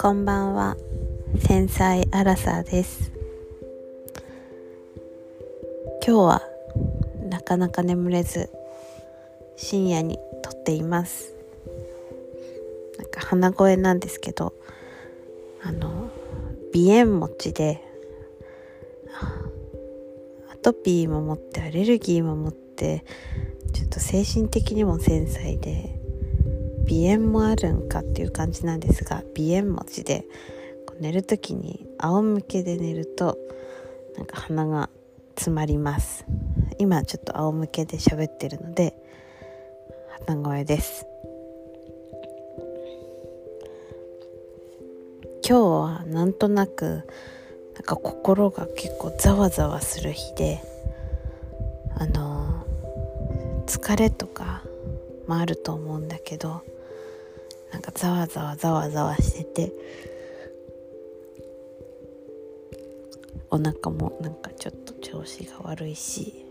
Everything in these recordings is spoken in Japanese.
こんばんは。繊細アラサーです。今日はなかなか眠れず深夜に撮っています。なんか鼻声なんですけどあの鼻炎持ちでアトピーも持ってアレルギーも持ってちょっと精神的にも繊細で鼻炎もあるんかっていう感じなんですが鼻炎持ちで寝る時に仰向けで寝るとなんか鼻が詰まります。今ちょっと仰向けで喋ってるので鼻声です。今日はなんとなくなんか心が結構ざわざわする日であの疲れとかもあると思うんだけどなんかざわざわざわざわしててお腹もなんかちょっと調子が悪いし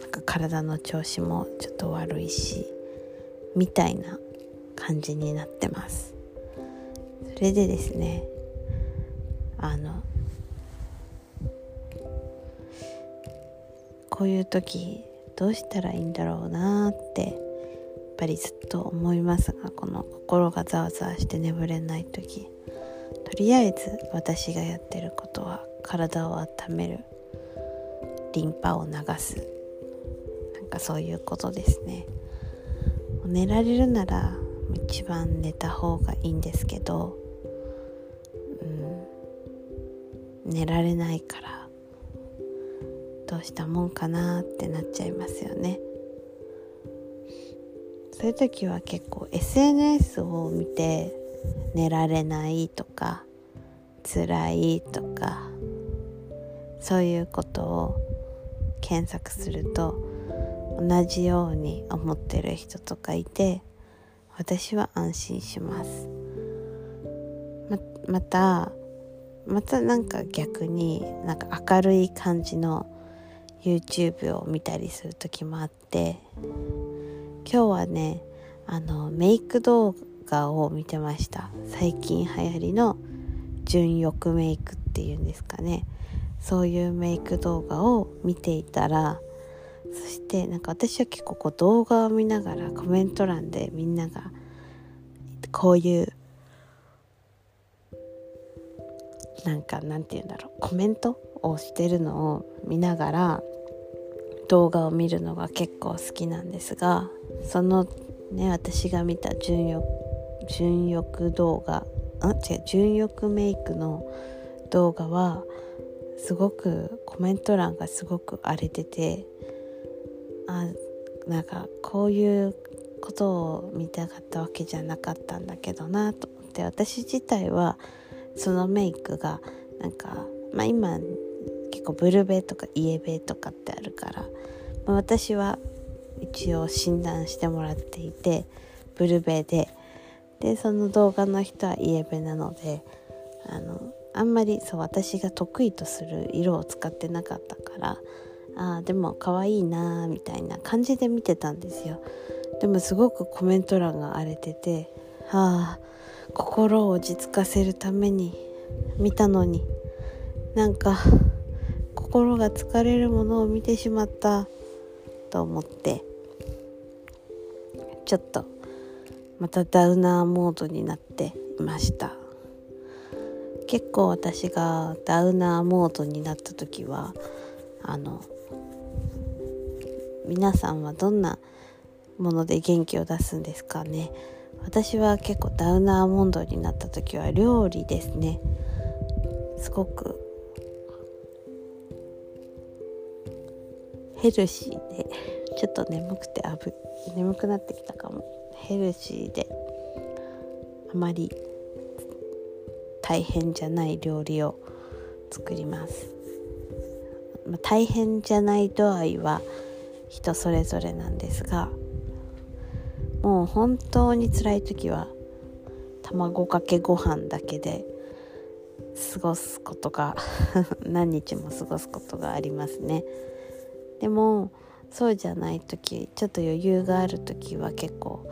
なんか体の調子もちょっと悪いしみたいな感じになってます。それでですねあのこういう時どうしたらいいんだろうなってやっぱりずっと思いますがこの心がざわざわして眠れない時。とりあえず私がやってることは体を温める。リンパを流す。なんかそういうことですね。寝られるなら一番寝た方がいいんですけどうん。寝られないからどうしたもんかなってなっちゃいますよね。そういう時は結構 SNS を見て寝られないとか辛いとかそういうことを検索すると同じように思ってる人とかいて私は安心します。ままたまたなんか逆になんか明るい感じの YouTube を見たりする時もあって今日はねあのメイク動画を見てました。最近流行りの純欲メイクっていうんですかね。そういうメイク動画を見ていたらそしてなんか私は結構こう動画を見ながらコメント欄でみんながこういうなんかなんて言うんだろうコメントをしてるのを見ながら動画を見るのが結構好きなんですがそのね私が見た純欲純欲動画あ違う純欲メイクの動画はすごくコメント欄がすごく荒れててあなんかこういうことを見たかったわけじゃなかったんだけどなと思って私自体はそのメイクがなんか、まあ、今結構ブルベとかイエベとかってあるから、私は一応診断してもらっていてブルベで。でその動画の人はイエベなのであのあんまりそう私が得意とする色を使ってなかったからあでも可愛いなみたいな感じで見てたんですよ。でもすごくコメント欄が荒れててはあ心を落ち着かせるために見たのに。なんか心が疲れるものを見てしまった。と思ってちょっとまたダウナーモードになっていました。結構私がダウナーモードになった時はあの皆さんはどんなもので元気を出すんですかね。私は結構ダウナーモンドになった時は料理ですね。すごくヘルシーでちょっと眠くてあぶ眠くなってきたかも。ヘルシーであまり大変じゃない料理を作ります、ま、大変じゃない度合いは人それぞれなんですがもう本当に辛い時は卵かけご飯だけで過ごすことが 何日も過ごすことがありますね。でもそうじゃない時ちょっと余裕がある時は結構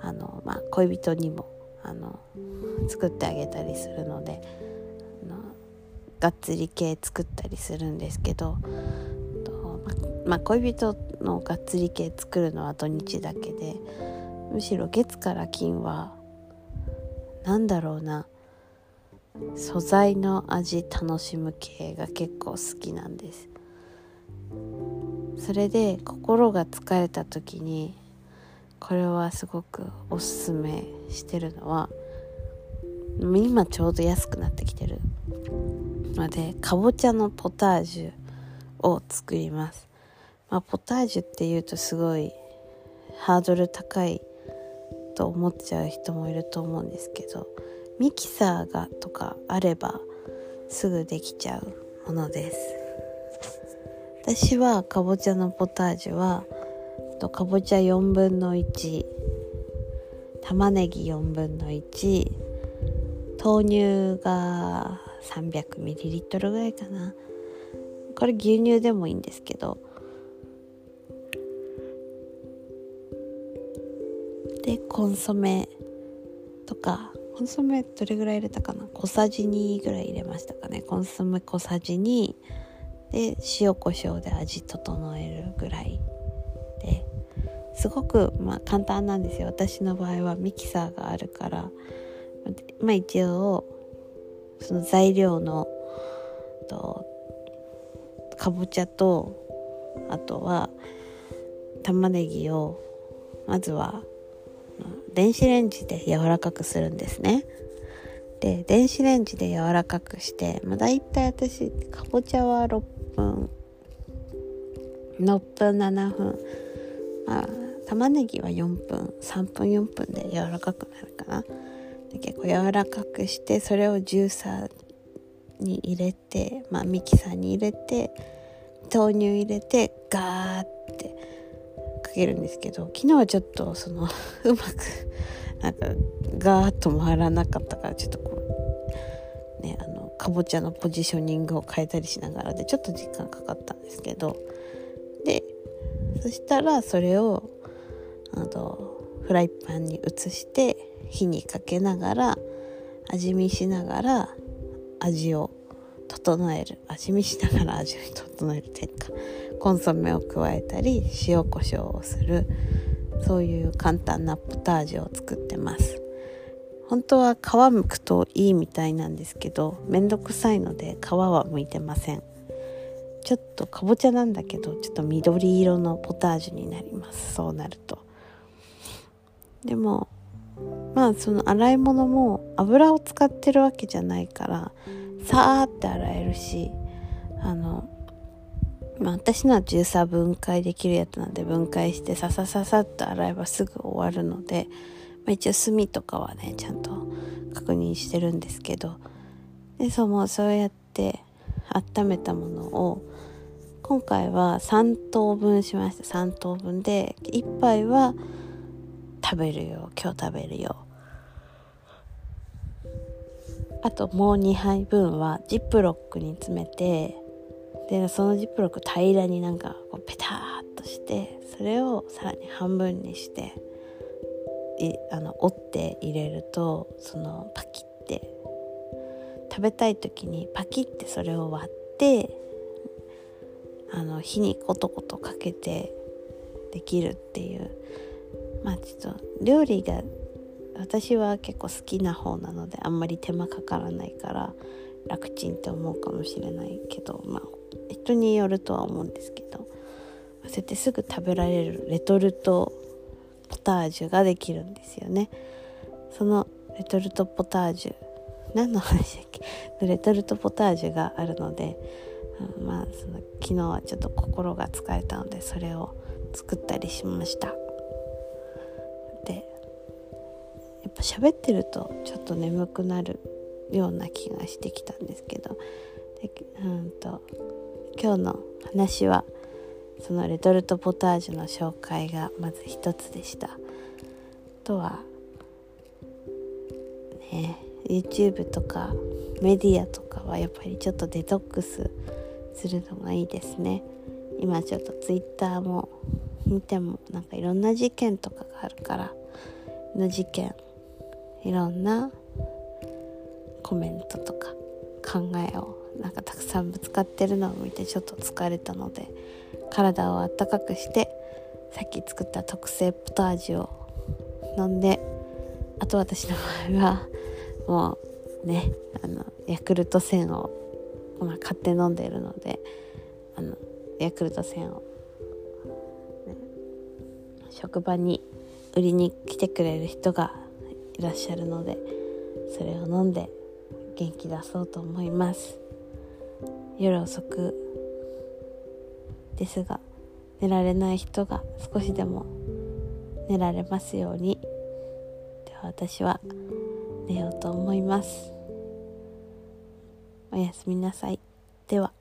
あの、まあ、恋人にもあの作ってあげたりするのであのがっつり系作ったりするんですけどと、ままあ、恋人のがっつり系作るのは土日だけでむしろ月から金は何だろうな素材の味楽しむ系が結構好きなんです。それで心が疲れた時にこれはすごくおすすめしてるのは今ちょうど安くなってきてるのでかぼちゃのポタージュを作ります、まあ、ポタージュっていうとすごいハードル高いと思っちゃう人もいると思うんですけどミキサーがとかあればすぐできちゃうものです。私はかぼちゃのポタージュはかぼちゃ4分の1玉ねぎ4分の1豆乳が 300ml ぐらいかな。これ牛乳でもいいんですけど。でコンソメとかコンソメどれぐらい入れたかな？小さじ2ぐらい入れましたかね。コンソメ小さじ2で塩コショウで味整えるぐらいで。すごくまあ簡単なんですよ。私の場合はミキサーがあるから。まあ一応その材料のとかぼちゃとあとは玉ねぎをまずは電子レンジで柔らかくするんですね。で電子レンジで柔らかくして、まあ、大体私かぼちゃは6分。6分7分。まあ玉ねぎは4分。3分4分で柔らかくなるかな。結構柔らかくしてそれをジューサーに入れて、まあ、ミキサーに入れて豆乳入れてガーってかけるんですけど昨日はちょっとその うまくなんかガーッと回らなかったからちょっとこうねあのかぼちゃのポジショニングを変えたりしながらでちょっと時間かかったんですけど。でそしたらそれをあのフライパンに移して火にかけながら味見しながら味を整える。味見しながら味を整えるというかコンソメを加えたり塩コショウをする。そういう簡単なポタージュを作ってます。本当は皮むくといいみたいなんですけどめんどくさいので皮は剥いてません。ちょっとかぼちゃなんだけどちょっと緑色のポタージュになります。そうなると。でもまあその洗い物も油を使ってるわけじゃないからさーって洗えるしあのまあ私のは重さ分解できるやつなんで分解してささささっと洗えばすぐ終わるので、あ、一応炭とかはねちゃんと確認してるんですけど。でそうもうそうやって温めたものを今回は3等分しました。3等分で1杯は食べるよ。今日食べるよ。あともう2杯分はジップロックに詰めてでそのジップロック平らになんかこうペターっとしてそれをさらに半分にしてあの折って入れるとそのパキって食べたい時にパキってそれを割ってあの火にコトコトかけてできるっていうまあちょっと料理が私は結構好きな方なのであんまり手間かからないから楽ちんって思うかもしれないけどまあ人によるとは思うんですけどそうやってすぐ食べられるレトルトポタージュができるんですよね。そのレトルトポタージュ。何の話だっけ？レトルトポタージュがあるので、うん、まあその昨日はちょっと心が疲れたのでそれを作ったりしました。でやっぱ喋ってるとちょっと眠くなるような気がしてきたんですけど。でうんと今日の話はそのレトルトポタージュの紹介がまず一つでした。あとはね YouTube とかメディアとかはやっぱりちょっとデトックスするのがいいですね。今ちょっとツイッターも見てもなんかいろんな事件とかがあるからの事件いろんなコメントとか考えをなんかたくさんぶつかってるのを見てちょっと疲れたので体をあったかくしてさっき作った特製ポタージュを飲んであと私の場合はもうねあのヤクルト1000を、まあ、買って飲んでいるのであのヤクルト1000を、ね、職場に売りに来てくれる人がいらっしゃるのでそれを飲んで元気出そうと思います。夜遅くですが寝られない人が少しでも寝られますように。では私は寝ようと思います。おやすみなさい。では。